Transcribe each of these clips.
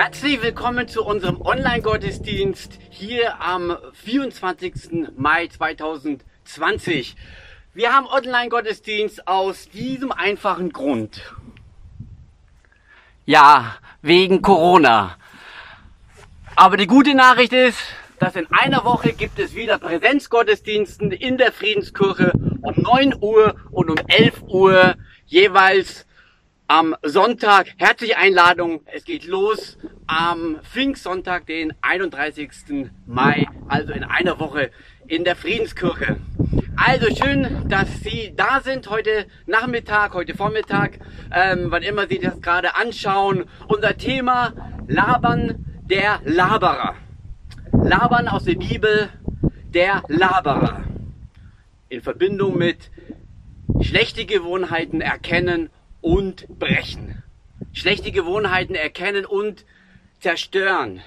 Herzlich willkommen zu unserem Online-Gottesdienst hier am 24. Mai 2020. Wir haben Online-Gottesdienst aus diesem einfachen Grund. Ja, wegen Corona. Aber die gute Nachricht ist, dass in einer Woche gibt es wieder Präsenzgottesdiensten in der Friedenskirche um 9 Uhr und um 11 Uhr jeweils am Sonntag. Herzliche Einladung. Es geht los am Pfingstsonntag, den 31. Mai, also in einer Woche in der Friedenskirche. Also schön, dass Sie da sind heute Nachmittag, heute Vormittag, ähm, wann immer Sie das gerade anschauen. Unser Thema Labern der Laberer. Labern aus der Bibel der Laberer. In Verbindung mit schlechte Gewohnheiten erkennen und brechen. Schlechte Gewohnheiten erkennen und zerstören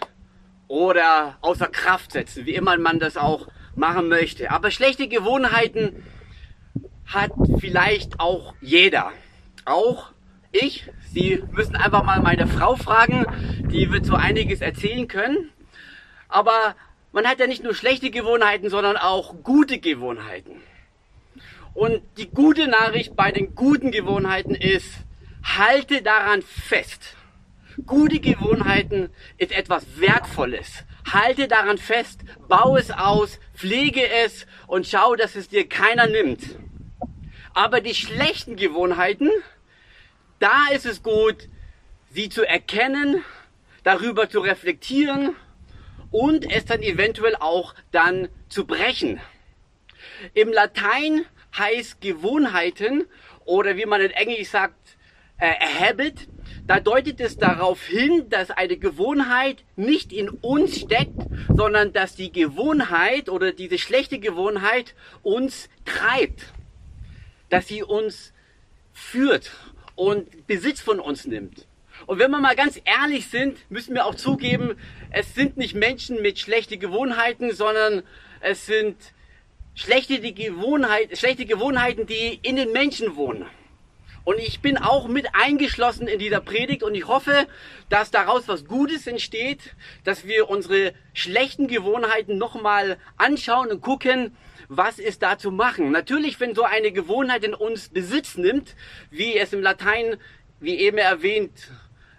oder außer Kraft setzen, wie immer man das auch machen möchte. Aber schlechte Gewohnheiten hat vielleicht auch jeder. Auch ich. Sie müssen einfach mal meine Frau fragen, die wird so einiges erzählen können. Aber man hat ja nicht nur schlechte Gewohnheiten, sondern auch gute Gewohnheiten. Und die gute Nachricht bei den guten Gewohnheiten ist, halte daran fest. Gute Gewohnheiten ist etwas Wertvolles. Halte daran fest, baue es aus, pflege es und schau, dass es dir keiner nimmt. Aber die schlechten Gewohnheiten, da ist es gut, sie zu erkennen, darüber zu reflektieren und es dann eventuell auch dann zu brechen. Im Latein heißt Gewohnheiten oder wie man in Englisch sagt, äh, Habit, da deutet es darauf hin, dass eine Gewohnheit nicht in uns steckt, sondern dass die Gewohnheit oder diese schlechte Gewohnheit uns treibt, dass sie uns führt und Besitz von uns nimmt. Und wenn wir mal ganz ehrlich sind, müssen wir auch zugeben, es sind nicht Menschen mit schlechten Gewohnheiten, sondern es sind schlechte, die Gewohnheit, schlechte Gewohnheiten, die in den Menschen wohnen. Und ich bin auch mit eingeschlossen in dieser Predigt und ich hoffe, dass daraus was Gutes entsteht, dass wir unsere schlechten Gewohnheiten nochmal anschauen und gucken, was ist da zu machen. Natürlich, wenn so eine Gewohnheit in uns Besitz nimmt, wie es im Latein, wie eben erwähnt,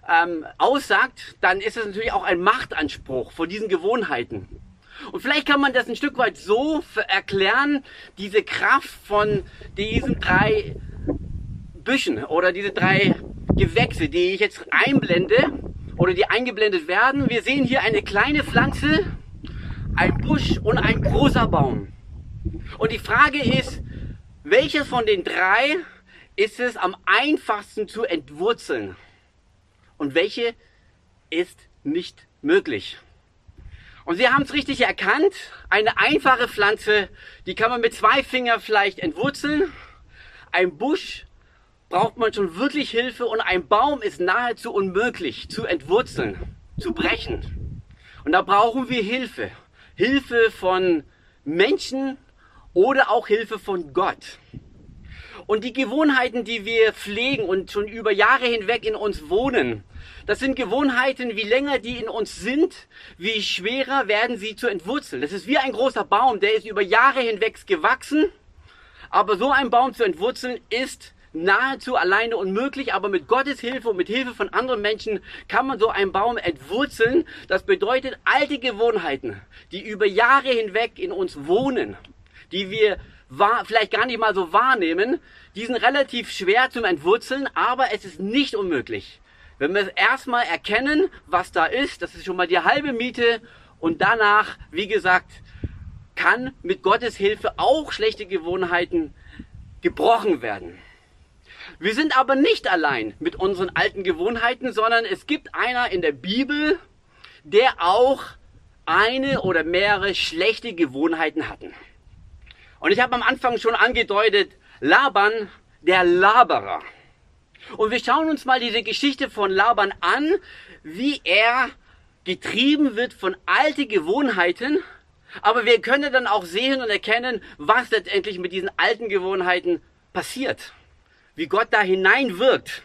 ähm, aussagt, dann ist es natürlich auch ein Machtanspruch vor diesen Gewohnheiten. Und vielleicht kann man das ein Stück weit so erklären, diese Kraft von diesen drei Büschen oder diese drei Gewächse, die ich jetzt einblende oder die eingeblendet werden. Wir sehen hier eine kleine Pflanze, ein Busch und ein großer Baum. Und die Frage ist, welches von den drei ist es am einfachsten zu entwurzeln? Und welche ist nicht möglich? Und Sie haben es richtig erkannt, eine einfache Pflanze, die kann man mit zwei Fingern vielleicht entwurzeln. Ein Busch braucht man schon wirklich Hilfe und ein Baum ist nahezu unmöglich zu entwurzeln, zu brechen. Und da brauchen wir Hilfe. Hilfe von Menschen oder auch Hilfe von Gott. Und die Gewohnheiten, die wir pflegen und schon über Jahre hinweg in uns wohnen, das sind Gewohnheiten, wie länger die in uns sind, wie schwerer werden sie zu entwurzeln. Das ist wie ein großer Baum, der ist über Jahre hinweg gewachsen. Aber so ein Baum zu entwurzeln ist nahezu alleine unmöglich, aber mit Gottes Hilfe und mit Hilfe von anderen Menschen kann man so einen Baum entwurzeln. Das bedeutet alte Gewohnheiten, die über Jahre hinweg in uns wohnen, die wir vielleicht gar nicht mal so wahrnehmen, die sind relativ schwer zum Entwurzeln, aber es ist nicht unmöglich. Wenn wir erstmal erkennen, was da ist, das ist schon mal die halbe Miete und danach, wie gesagt, kann mit Gottes Hilfe auch schlechte Gewohnheiten gebrochen werden. Wir sind aber nicht allein mit unseren alten Gewohnheiten, sondern es gibt einer in der Bibel, der auch eine oder mehrere schlechte Gewohnheiten hatten. Und ich habe am Anfang schon angedeutet, Laban, der Laberer. Und wir schauen uns mal diese Geschichte von Laban an, wie er getrieben wird von alten Gewohnheiten. Aber wir können dann auch sehen und erkennen, was letztendlich mit diesen alten Gewohnheiten passiert wie Gott da hineinwirkt.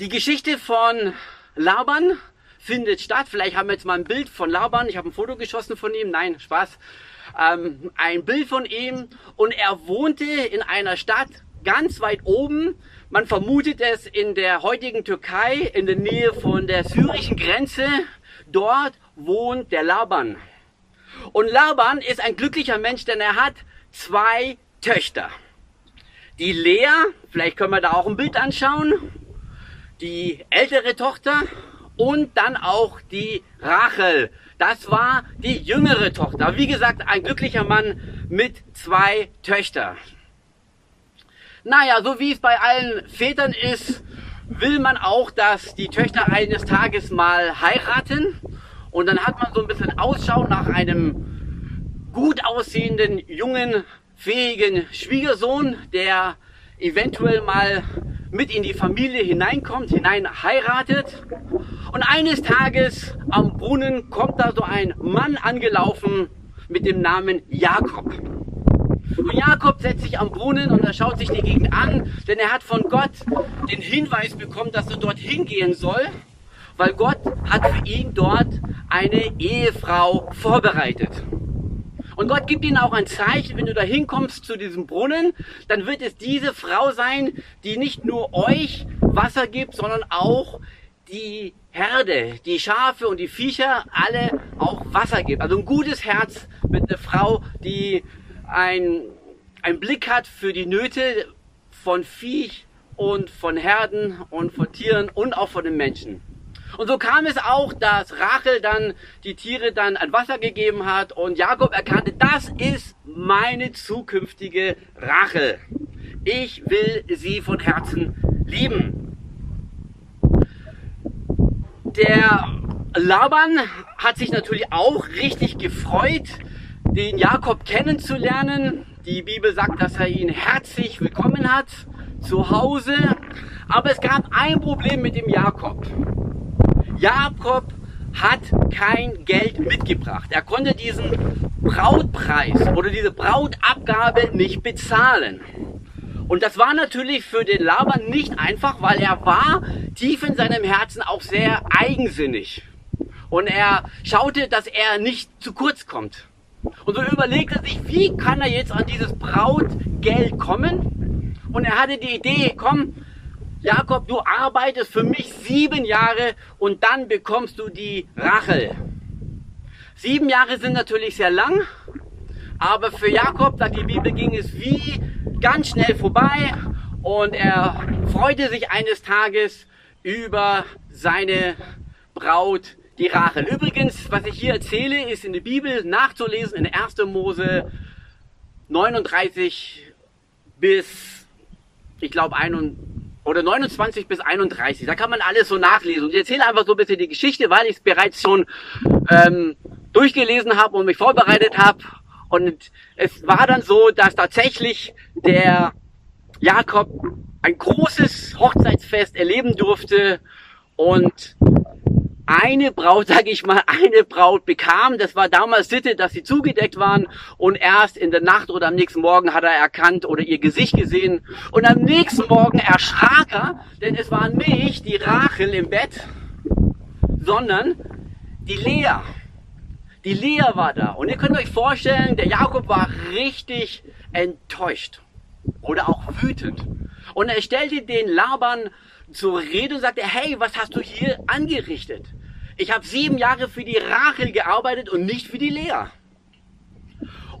Die Geschichte von Laban findet statt. Vielleicht haben wir jetzt mal ein Bild von Laban. Ich habe ein Foto geschossen von ihm. Nein, Spaß. Ähm, ein Bild von ihm. Und er wohnte in einer Stadt ganz weit oben. Man vermutet es in der heutigen Türkei, in der Nähe von der syrischen Grenze. Dort wohnt der Laban. Und Laban ist ein glücklicher Mensch, denn er hat zwei Töchter. Die Lea, vielleicht können wir da auch ein Bild anschauen, die ältere Tochter und dann auch die Rachel. Das war die jüngere Tochter. Wie gesagt, ein glücklicher Mann mit zwei Töchtern. Naja, so wie es bei allen Vätern ist, will man auch, dass die Töchter eines Tages mal heiraten. Und dann hat man so ein bisschen Ausschau nach einem gut aussehenden, jungen, fähigen Schwiegersohn, der eventuell mal mit in die Familie hineinkommt, hinein heiratet. Und eines Tages am Brunnen kommt da so ein Mann angelaufen mit dem Namen Jakob. Und Jakob setzt sich am Brunnen und er schaut sich die Gegend an, denn er hat von Gott den Hinweis bekommen, dass er dorthin gehen soll, weil Gott hat für ihn dort eine Ehefrau vorbereitet. Und Gott gibt ihnen auch ein Zeichen, wenn du da hinkommst zu diesem Brunnen, dann wird es diese Frau sein, die nicht nur euch Wasser gibt, sondern auch die Herde, die Schafe und die Viecher alle auch Wasser gibt. Also ein gutes Herz mit einer Frau, die ein, ein Blick hat für die Nöte von Viech und von Herden und von Tieren und auch von den Menschen. Und so kam es auch, dass Rachel dann die Tiere dann an Wasser gegeben hat und Jakob erkannte, das ist meine zukünftige Rachel. Ich will sie von Herzen lieben. Der Laban hat sich natürlich auch richtig gefreut, den Jakob kennenzulernen. Die Bibel sagt, dass er ihn herzlich willkommen hat zu Hause. Aber es gab ein Problem mit dem Jakob. Jakob hat kein Geld mitgebracht. Er konnte diesen Brautpreis oder diese Brautabgabe nicht bezahlen. Und das war natürlich für den Laban nicht einfach, weil er war tief in seinem Herzen auch sehr eigensinnig. Und er schaute, dass er nicht zu kurz kommt. Und so überlegte er sich, wie kann er jetzt an dieses Brautgeld kommen? Und er hatte die Idee, komm, Jakob, du arbeitest für mich sieben Jahre und dann bekommst du die Rachel. Sieben Jahre sind natürlich sehr lang, aber für Jakob, sagt die Bibel, ging es wie ganz schnell vorbei und er freute sich eines Tages über seine Braut, die Rachel. Übrigens, was ich hier erzähle, ist in der Bibel nachzulesen in 1. Mose 39 bis, ich glaube, 31 oder 29 bis 31. Da kann man alles so nachlesen. Und ich erzähle einfach so ein bisschen die Geschichte, weil ich es bereits schon ähm, durchgelesen habe und mich vorbereitet habe. Und es war dann so, dass tatsächlich der Jakob ein großes Hochzeitsfest erleben durfte und eine Braut, sage ich mal, eine Braut bekam. Das war damals Sitte, dass sie zugedeckt waren und erst in der Nacht oder am nächsten Morgen hat er erkannt oder ihr Gesicht gesehen und am nächsten Morgen erschrak er, denn es war nicht die Rachel im Bett, sondern die Lea. Die Lea war da und ihr könnt euch vorstellen, der Jakob war richtig enttäuscht oder auch wütend. Und er stellte den Laban zur Rede und sagte, hey, was hast du hier angerichtet? Ich habe sieben Jahre für die Rachel gearbeitet und nicht für die Lea.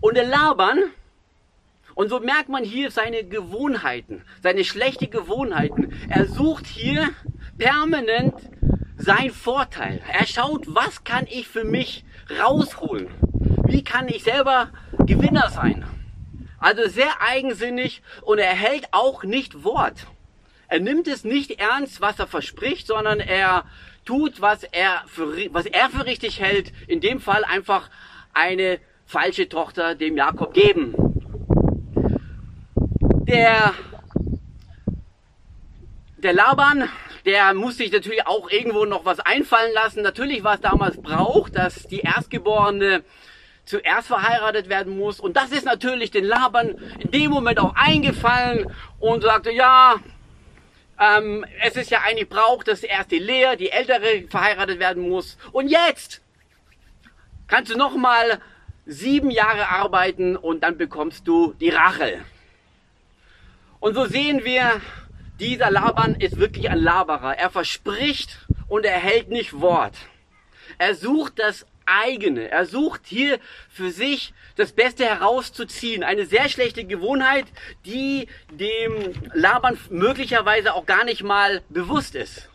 Und der Laban, und so merkt man hier seine Gewohnheiten, seine schlechte Gewohnheiten. Er sucht hier permanent sein Vorteil. Er schaut, was kann ich für mich rausholen? Wie kann ich selber Gewinner sein? Also sehr eigensinnig und er hält auch nicht Wort. Er nimmt es nicht ernst, was er verspricht, sondern er tut, was er für, was er für richtig hält. In dem Fall einfach eine falsche Tochter dem Jakob geben. Der, der Laban, der muss sich natürlich auch irgendwo noch was einfallen lassen. Natürlich war es damals Brauch, dass die Erstgeborene zuerst verheiratet werden muss. Und das ist natürlich den Laban in dem Moment auch eingefallen und sagte, ja, Ähm, es ist ja eigentlich Brauch, dass erst die Lea, die Ältere, verheiratet werden muss. Und jetzt kannst du noch mal sieben Jahre arbeiten und dann bekommst du die Rachel. Und so sehen wir, dieser Laban ist wirklich ein Laberer. Er verspricht und er hält nicht Wort. Er sucht das eigene. Er sucht hier für sich das Beste herauszuziehen. Eine sehr schlechte Gewohnheit, die dem Laban möglicherweise auch gar nicht mal bewusst ist.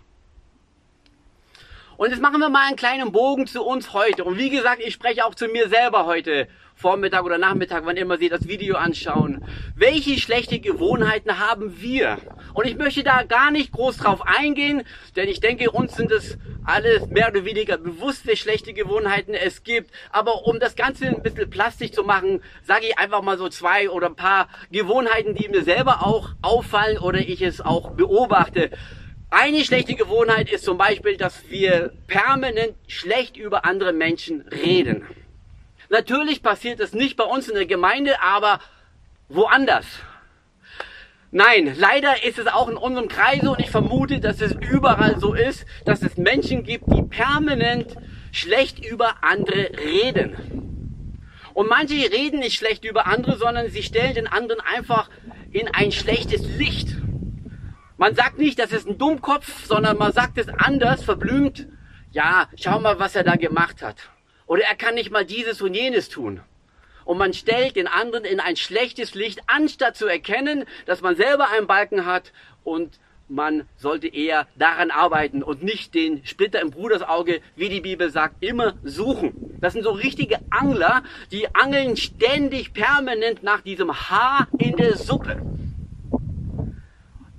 Und jetzt machen wir mal einen kleinen Bogen zu uns heute. Und wie gesagt, ich spreche auch zu mir selber heute, Vormittag oder Nachmittag, wann immer Sie das Video anschauen. Welche schlechte Gewohnheiten haben wir? Und ich möchte da gar nicht groß drauf eingehen, denn ich denke, uns sind es alles mehr oder weniger bewusst, welche schlechte Gewohnheiten es gibt. Aber um das Ganze ein bisschen plastisch zu machen, sage ich einfach mal so zwei oder ein paar Gewohnheiten, die mir selber auch auffallen oder ich es auch beobachte. Eine schlechte Gewohnheit ist zum Beispiel, dass wir permanent schlecht über andere Menschen reden. Natürlich passiert das nicht bei uns in der Gemeinde, aber woanders. Nein, leider ist es auch in unserem Kreise und ich vermute, dass es überall so ist, dass es Menschen gibt, die permanent schlecht über andere reden. Und manche reden nicht schlecht über andere, sondern sie stellen den anderen einfach in ein schlechtes Licht. Man sagt nicht, das ist ein Dummkopf, sondern man sagt es anders, verblümt. Ja, schau mal, was er da gemacht hat. Oder er kann nicht mal dieses und jenes tun. Und man stellt den anderen in ein schlechtes Licht, anstatt zu erkennen, dass man selber einen Balken hat und man sollte eher daran arbeiten und nicht den Splitter im Brudersauge, wie die Bibel sagt, immer suchen. Das sind so richtige Angler, die angeln ständig permanent nach diesem Haar in der Suppe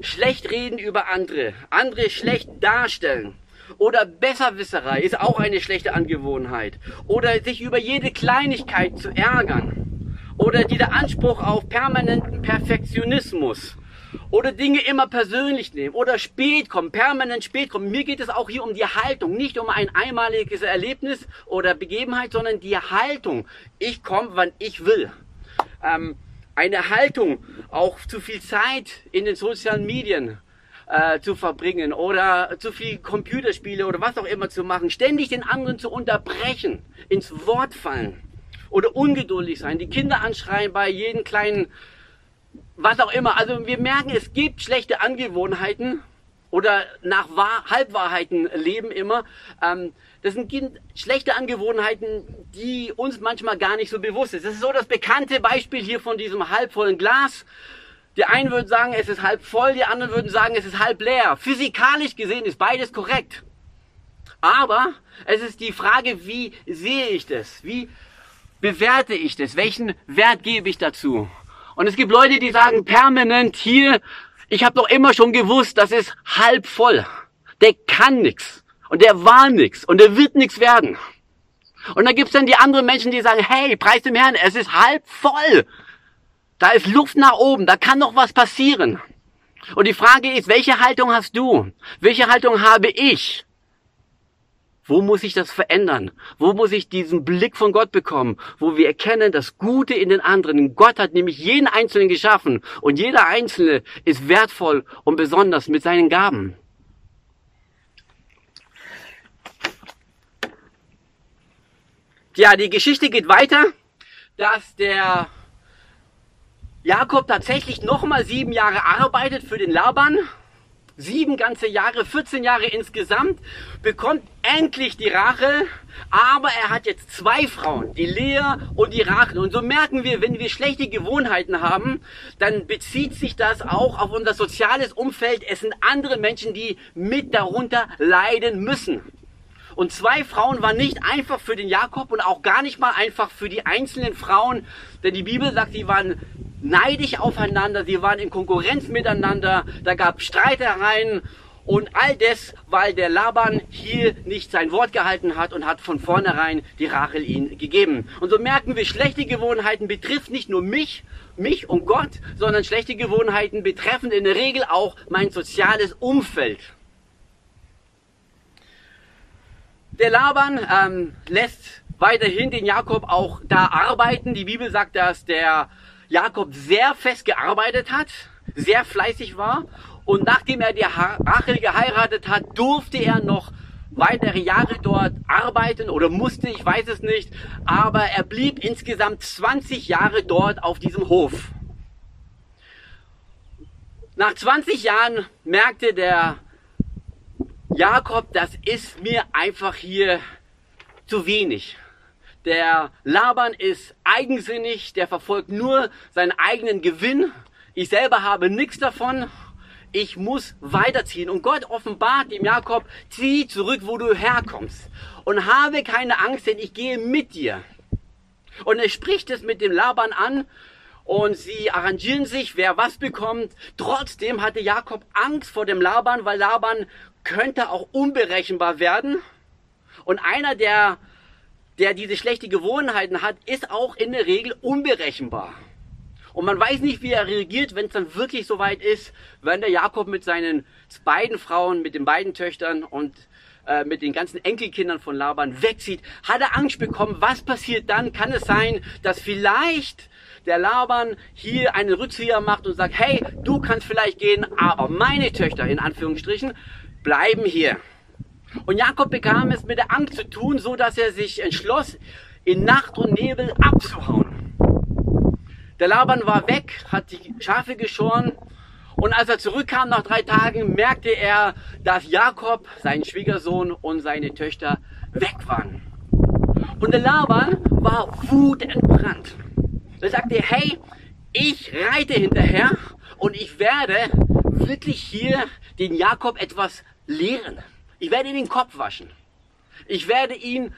schlecht reden über andere, andere schlecht darstellen. Oder Besserwisserei ist auch eine schlechte Angewohnheit. Oder sich über jede Kleinigkeit zu ärgern. Oder dieser Anspruch auf permanenten Perfektionismus. Oder Dinge immer persönlich nehmen. Oder spät kommen, permanent spät kommen. Mir geht es auch hier um die Haltung. Nicht um ein einmaliges Erlebnis oder Begebenheit, sondern die Haltung. Ich komme, wann ich will. Ähm, eine Haltung, auch zu viel Zeit in den sozialen Medien äh, zu verbringen oder zu viel Computerspiele oder was auch immer zu machen, ständig den anderen zu unterbrechen, ins Wort fallen oder ungeduldig sein, die Kinder anschreien bei jedem kleinen, was auch immer. Also wir merken, es gibt schlechte Angewohnheiten oder nach Wahr Halbwahrheiten leben immer. Ähm, das sind schlechte Angewohnheiten, die uns manchmal gar nicht so bewusst sind. Das ist so das bekannte Beispiel hier von diesem halbvollen Glas. Die einen würden sagen, es ist halb voll, die anderen würden sagen, es ist halb leer. Physikalisch gesehen ist beides korrekt. Aber es ist die Frage, wie sehe ich das? Wie bewerte ich das? Welchen Wert gebe ich dazu? Und es gibt Leute, die sagen permanent hier, ich habe doch immer schon gewusst, das ist halb voll. Der kann nichts. Und der war nix. Und der wird nix werden. Und dann gibt's dann die anderen Menschen, die sagen, hey, preis dem Herrn, es ist halb voll. Da ist Luft nach oben, da kann noch was passieren. Und die Frage ist, welche Haltung hast du? Welche Haltung habe ich? Wo muss ich das verändern? Wo muss ich diesen Blick von Gott bekommen, wo wir erkennen das Gute in den anderen? Gott hat nämlich jeden Einzelnen geschaffen und jeder Einzelne ist wertvoll und besonders mit seinen Gaben. Ja, die Geschichte geht weiter, dass der Jakob tatsächlich nochmal sieben Jahre arbeitet für den Laban. Sieben ganze Jahre, 14 Jahre insgesamt, bekommt endlich die Rache, aber er hat jetzt zwei Frauen, die Lea und die Rachel. Und so merken wir, wenn wir schlechte Gewohnheiten haben, dann bezieht sich das auch auf unser soziales Umfeld. Es sind andere Menschen, die mit darunter leiden müssen. Und zwei Frauen waren nicht einfach für den Jakob und auch gar nicht mal einfach für die einzelnen Frauen, denn die Bibel sagt, sie waren neidisch aufeinander, sie waren in Konkurrenz miteinander, da gab Streitereien und all das, weil der Laban hier nicht sein Wort gehalten hat und hat von vornherein die Rachel ihn gegeben. Und so merken wir, schlechte Gewohnheiten betrifft nicht nur mich, mich und Gott, sondern schlechte Gewohnheiten betreffen in der Regel auch mein soziales Umfeld. Der Laban ähm, lässt weiterhin den Jakob auch da arbeiten. Die Bibel sagt, dass der Jakob sehr fest gearbeitet hat, sehr fleißig war Und nachdem er die Rachel geheiratet hat, durfte er noch weitere Jahre dort arbeiten oder musste, ich weiß es nicht. Aber er blieb insgesamt 20 Jahre dort auf diesem Hof. Nach 20 Jahren merkte der Jakob, das ist mir einfach hier zu wenig. Der Laban ist eigensinnig, der verfolgt nur seinen eigenen Gewinn. Ich selber habe nichts davon. Ich muss weiterziehen. Und Gott offenbart dem Jakob, zieh zurück, wo du herkommst. Und habe keine Angst, denn ich gehe mit dir. Und er spricht es mit dem Laban an und sie arrangieren sich, wer was bekommt. Trotzdem hatte Jakob Angst vor dem Laban, weil Laban könnte auch unberechenbar werden. Und einer, der der diese schlechte Gewohnheiten hat, ist auch in der Regel unberechenbar. Und man weiß nicht, wie er reagiert, wenn es dann wirklich soweit ist, wenn der Jakob mit seinen beiden Frauen, mit den beiden Töchtern und äh, mit den ganzen Enkelkindern von Laban wegzieht. Hat er Angst bekommen? Was passiert dann? Kann es sein, dass vielleicht der Laban hier einen Rückzieher macht und sagt, hey, du kannst vielleicht gehen, aber meine Töchter in Anführungsstrichen bleiben hier. Und Jakob bekam es mit der Angst zu tun, so dass er sich entschloss, in Nacht und Nebel abzuhauen. Der Laban war weg, hat die Schafe geschoren und als er zurückkam nach drei Tagen, merkte er, dass Jakob, sein Schwiegersohn und seine Töchter weg waren. Und der Laban war wutentbrannt. Er sagte, hey, ich reite hinterher und ich werde wirklich hier den Jakob etwas lehren. Ich werde ihm den Kopf waschen. Ich werde ihn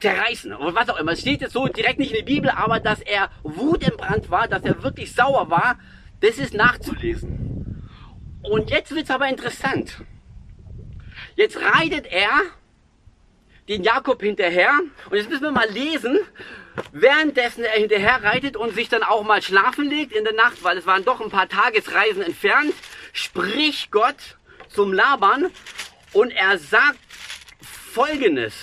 zerreißen oder was auch immer. Es steht jetzt so direkt nicht in der Bibel, aber dass er wutentbrannt war, dass er wirklich sauer war, das ist nachzulesen. Und jetzt wird's aber interessant. Jetzt reitet er den Jakob hinterher und jetzt müssen wir mal lesen, währenddessen er hinterher reitet und sich dann auch mal schlafen legt in der Nacht, weil es waren doch ein paar Tagesreisen entfernt, spricht Gott zum Laban und er sagt Folgendes.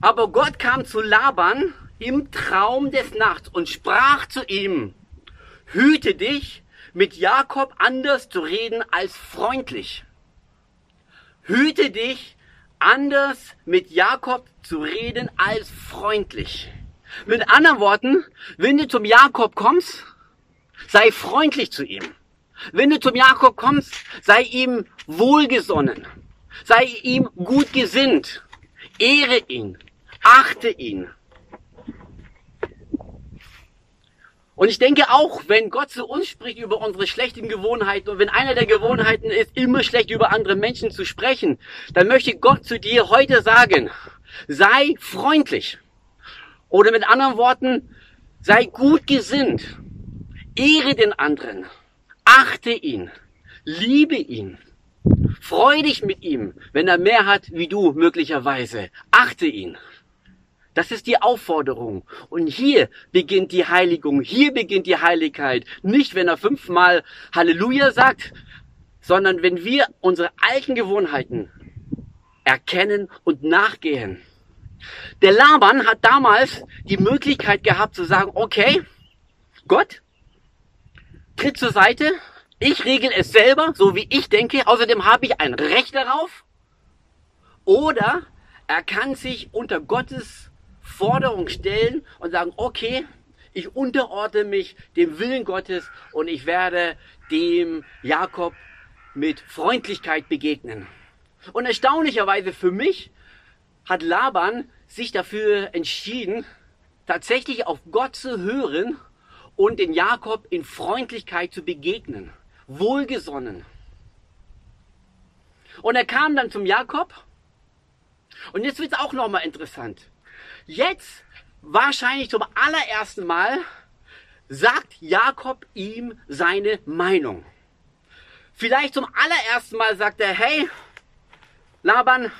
Aber Gott kam zu Laban im Traum des Nachts und sprach zu ihm, hüte dich, mit Jakob anders zu reden als freundlich. Hüte dich, anders mit Jakob zu reden als freundlich. Mit anderen Worten, wenn du zum Jakob kommst, sei freundlich zu ihm. Wenn du zum Jakob kommst, sei ihm wohlgesonnen, sei ihm gut gesinnt, ehre ihn, achte ihn. Und ich denke auch, wenn Gott zu uns spricht über unsere schlechten Gewohnheiten und wenn einer der Gewohnheiten ist, immer schlecht über andere Menschen zu sprechen, dann möchte Gott zu dir heute sagen, sei freundlich. Oder mit anderen Worten, sei gut gesinnt. Ehre den anderen. Achte ihn. Liebe ihn. Freu dich mit ihm, wenn er mehr hat wie du möglicherweise. Achte ihn. Das ist die Aufforderung. Und hier beginnt die Heiligung, hier beginnt die Heiligkeit. Nicht, wenn er fünfmal Halleluja sagt, sondern wenn wir unsere alten Gewohnheiten erkennen und nachgehen. Der Laban hat damals die Möglichkeit gehabt zu sagen, okay, Gott, tritt zur Seite, ich regel es selber, so wie ich denke, außerdem habe ich ein Recht darauf. Oder er kann sich unter Gottes Forderung stellen und sagen, okay, ich unterordne mich dem Willen Gottes und ich werde dem Jakob mit Freundlichkeit begegnen. Und erstaunlicherweise für mich hat Laban sich dafür entschieden, tatsächlich auf Gott zu hören und den Jakob in Freundlichkeit zu begegnen, wohlgesonnen. Und er kam dann zum Jakob. Und jetzt wird's auch nochmal interessant. Jetzt, wahrscheinlich zum allerersten Mal, sagt Jakob ihm seine Meinung. Vielleicht zum allerersten Mal sagt er, hey, Laban,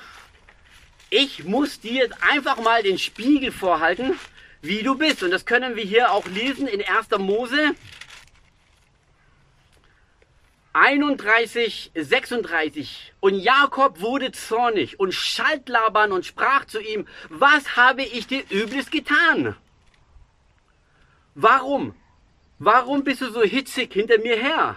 ich muss dir jetzt einfach mal den Spiegel vorhalten wie du bist. Und das können wir hier auch lesen in 1. Mose 31, 36. Und Jakob wurde zornig und schalt Laban und sprach zu ihm, was habe ich dir Übles getan? Warum? Warum bist du so hitzig hinter mir her?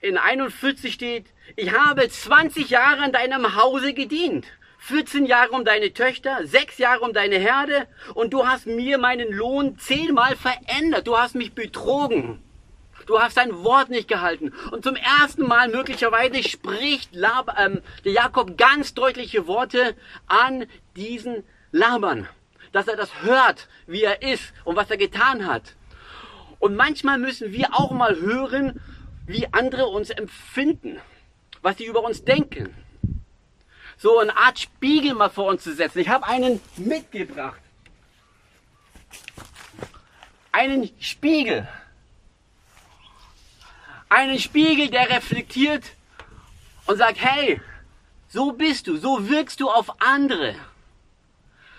in 41 steht, ich habe 20 Jahre in deinem Hause gedient. 14 Jahre um deine Töchter, 6 Jahre um deine Herde und du hast mir meinen Lohn zehnmal verändert. Du hast mich betrogen. Du hast dein Wort nicht gehalten. Und zum ersten Mal möglicherweise spricht Lab, ähm, der Jakob ganz deutliche Worte an diesen Labern. Dass er das hört, wie er ist und was er getan hat. Und manchmal müssen wir auch mal hören, wie andere uns empfinden, was sie über uns denken. So eine Art Spiegel mal vor uns zu setzen. Ich habe einen mitgebracht. Einen Spiegel. Einen Spiegel, der reflektiert und sagt, hey, so bist du, so wirkst du auf andere.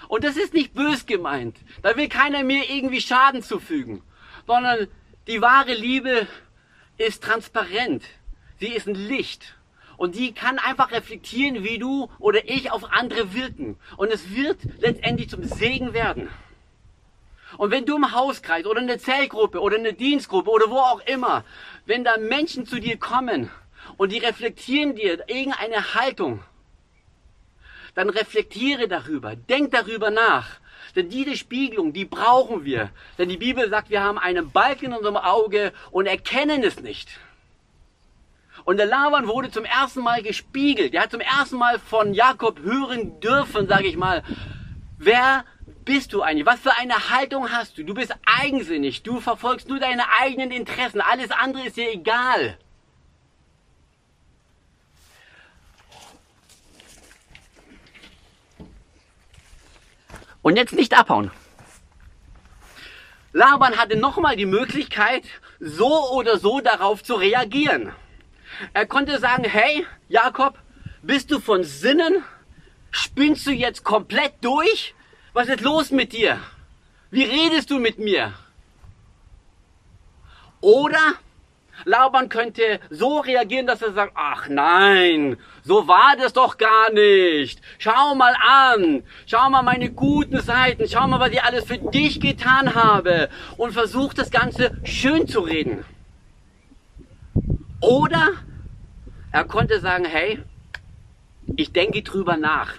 Und das ist nicht bös gemeint. Da will keiner mir irgendwie Schaden zufügen, sondern die wahre Liebe ist transparent. Sie ist ein Licht. Und die kann einfach reflektieren, wie du oder ich auf andere wirken. Und es wird letztendlich zum Segen werden. Und wenn du im Hauskreis oder in der Zellgruppe oder in der Dienstgruppe oder wo auch immer, wenn da Menschen zu dir kommen und die reflektieren dir irgendeine Haltung, dann reflektiere darüber, denk darüber nach. Denn diese Spiegelung, die brauchen wir. Denn die Bibel sagt, wir haben einen Balken in unserem Auge und erkennen es nicht. Und der Laban wurde zum ersten Mal gespiegelt. Er hat zum ersten Mal von Jakob hören dürfen, sage ich mal, wer bist du eigentlich? Was für eine Haltung hast du? Du bist eigensinnig. Du verfolgst nur deine eigenen Interessen. Alles andere ist dir egal. Und jetzt nicht abhauen. Laban hatte nochmal die Möglichkeit, so oder so darauf zu reagieren. Er konnte sagen, hey, Jakob, bist du von Sinnen? Spinnst du jetzt komplett durch? Was ist los mit dir? Wie redest du mit mir? Oder Laban könnte so reagieren, dass er sagt, ach nein, so war das doch gar nicht. Schau mal an, schau mal meine guten Seiten, schau mal, was ich alles für dich getan habe und versuch das Ganze schön zu reden. Oder er konnte sagen, hey, ich denke drüber nach.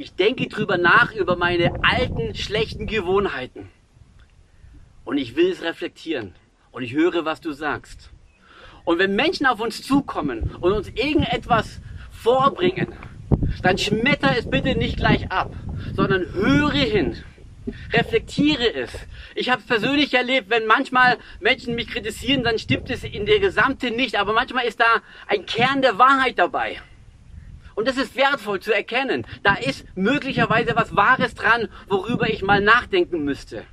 Ich denke drüber nach über meine alten schlechten Gewohnheiten. Und ich will es reflektieren und ich höre, was du sagst. Und wenn Menschen auf uns zukommen und uns irgendetwas vorbringen, dann schmetter es bitte nicht gleich ab, sondern höre hin. Reflektiere es. Ich habe es persönlich erlebt, wenn manchmal Menschen mich kritisieren, dann stimmt es in der Gesamte nicht, aber manchmal ist da ein Kern der Wahrheit dabei. Und das ist wertvoll zu erkennen. Da ist möglicherweise was Wahres dran, worüber ich mal nachdenken müsste.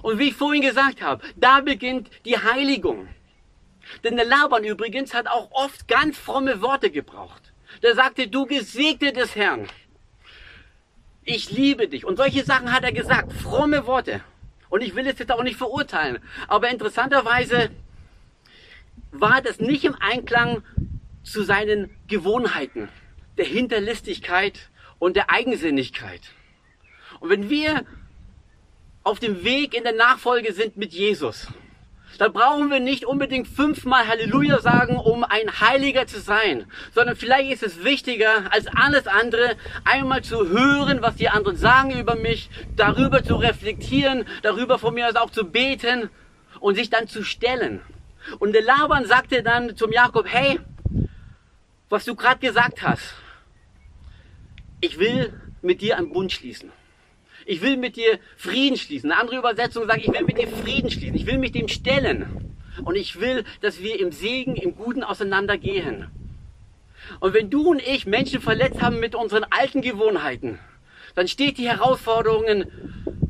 Und wie ich vorhin gesagt habe, da beginnt die Heiligung. Denn der Laban übrigens hat auch oft ganz fromme Worte gebraucht. Der sagte, du Gesegnete des Herrn, ich liebe dich. Und solche Sachen hat er gesagt, fromme Worte. Und ich will es jetzt auch nicht verurteilen. Aber interessanterweise war das nicht im Einklang zu seinen Gewohnheiten, der Hinterlistigkeit und der Eigensinnigkeit. Und wenn wir auf dem Weg in der Nachfolge sind mit Jesus, dann brauchen wir nicht unbedingt fünfmal Halleluja sagen, um ein Heiliger zu sein, sondern vielleicht ist es wichtiger als alles andere, einmal zu hören, was die anderen sagen über mich, darüber zu reflektieren, darüber von mir aus auch zu beten und sich dann zu stellen. Und der Laban sagte dann zum Jakob, hey, was du gerade gesagt hast, ich will mit dir einen Bund schließen. Ich will mit dir Frieden schließen. Eine andere Übersetzung sagt, ich will mit dir Frieden schließen. Ich will mich dem stellen. Und ich will, dass wir im Segen, im Guten auseinandergehen. Und wenn du und ich Menschen verletzt haben mit unseren alten Gewohnheiten, dann steht die Herausforderung,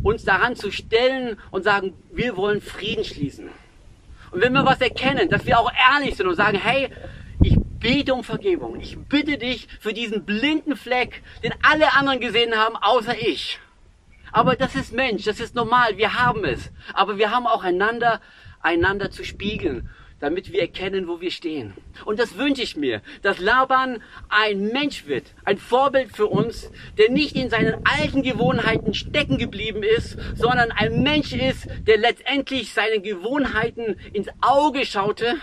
uns daran zu stellen und sagen, wir wollen Frieden schließen. Und wenn wir was erkennen, dass wir auch ehrlich sind und sagen, hey, bete um Vergebung. Ich bitte dich für diesen blinden Fleck, den alle anderen gesehen haben, außer ich. Aber das ist Mensch, das ist normal, wir haben es. Aber wir haben auch einander, einander zu spiegeln, damit wir erkennen, wo wir stehen. Und das wünsche ich mir, dass Laban ein Mensch wird, ein Vorbild für uns, der nicht in seinen alten Gewohnheiten stecken geblieben ist, sondern ein Mensch ist, der letztendlich seinen Gewohnheiten ins Auge schaute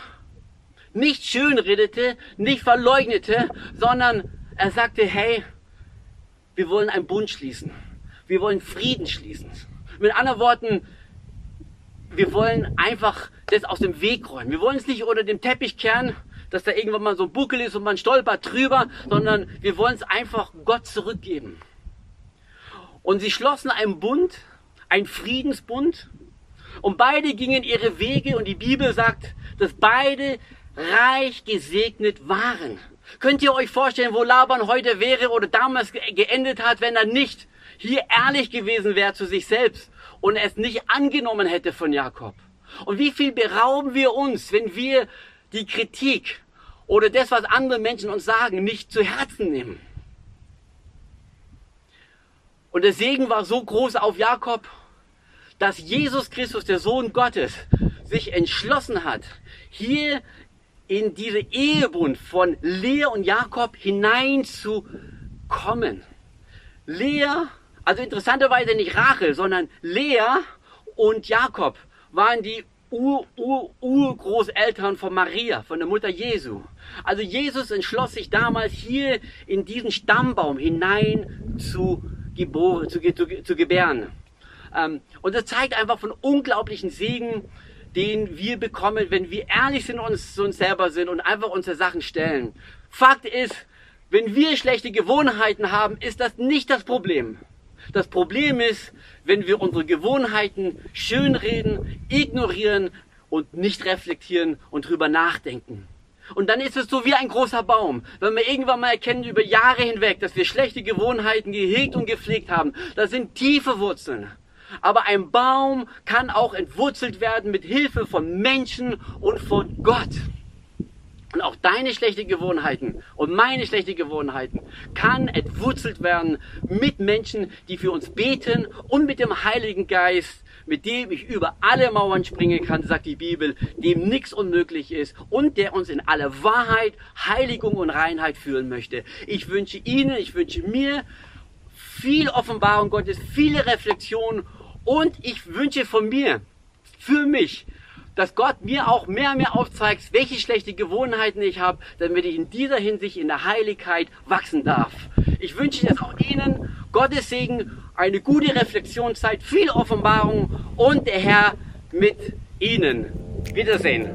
nicht schönredete, nicht verleugnete, sondern er sagte, hey, wir wollen einen Bund schließen. Wir wollen Frieden schließen. Mit anderen Worten, wir wollen einfach das aus dem Weg räumen. Wir wollen es nicht unter dem Teppich kehren, dass da irgendwann mal so ein Buckel ist und man stolpert drüber, sondern wir wollen es einfach Gott zurückgeben. Und sie schlossen einen Bund, einen Friedensbund, und beide gingen ihre Wege und die Bibel sagt, dass beide reich gesegnet waren. Könnt ihr euch vorstellen, wo Laban heute wäre oder damals geendet hat, wenn er nicht hier ehrlich gewesen wäre zu sich selbst und es nicht angenommen hätte von Jakob? Und wie viel berauben wir uns, wenn wir die Kritik oder das, was andere Menschen uns sagen, nicht zu Herzen nehmen? Und der Segen war so groß auf Jakob, dass Jesus Christus, der Sohn Gottes, sich entschlossen hat, hier in diese Ehebund von Lea und Jakob hineinzukommen. Lea, also interessanterweise nicht Rachel, sondern Lea und Jakob waren die Ur-Ur-Urgroßeltern von Maria, von der Mutter Jesu. Also Jesus entschloss sich damals hier in diesen Stammbaum hinein zu, geboren, zu, zu, zu gebären. Ähm, und das zeigt einfach von unglaublichen Segen, den wir bekommen, wenn wir ehrlich sind uns uns selber sind und einfach unsere Sachen stellen. Fakt ist, wenn wir schlechte Gewohnheiten haben, ist das nicht das Problem. Das Problem ist, wenn wir unsere Gewohnheiten schönreden, ignorieren und nicht reflektieren und drüber nachdenken. Und dann ist es so wie ein großer Baum. Wenn wir irgendwann mal erkennen über Jahre hinweg, dass wir schlechte Gewohnheiten gehegt und gepflegt haben, das sind tiefe Wurzeln. Aber ein Baum kann auch entwurzelt werden mit Hilfe von Menschen und von Gott. Und auch deine schlechten Gewohnheiten und meine schlechten Gewohnheiten kann entwurzelt werden mit Menschen, die für uns beten und mit dem Heiligen Geist, mit dem ich über alle Mauern springen kann, sagt die Bibel, dem nichts unmöglich ist und der uns in alle Wahrheit, Heiligung und Reinheit führen möchte. Ich wünsche Ihnen, ich wünsche mir viel Offenbarung Gottes, viele Reflexionen und ich wünsche von mir, für mich, dass Gott mir auch mehr und mehr aufzeigt, welche schlechte Gewohnheiten ich habe, damit ich in dieser Hinsicht in der Heiligkeit wachsen darf. Ich wünsche es auch Ihnen, Gottes Segen, eine gute Reflexionszeit, viel Offenbarung und der Herr mit Ihnen. Wiedersehen.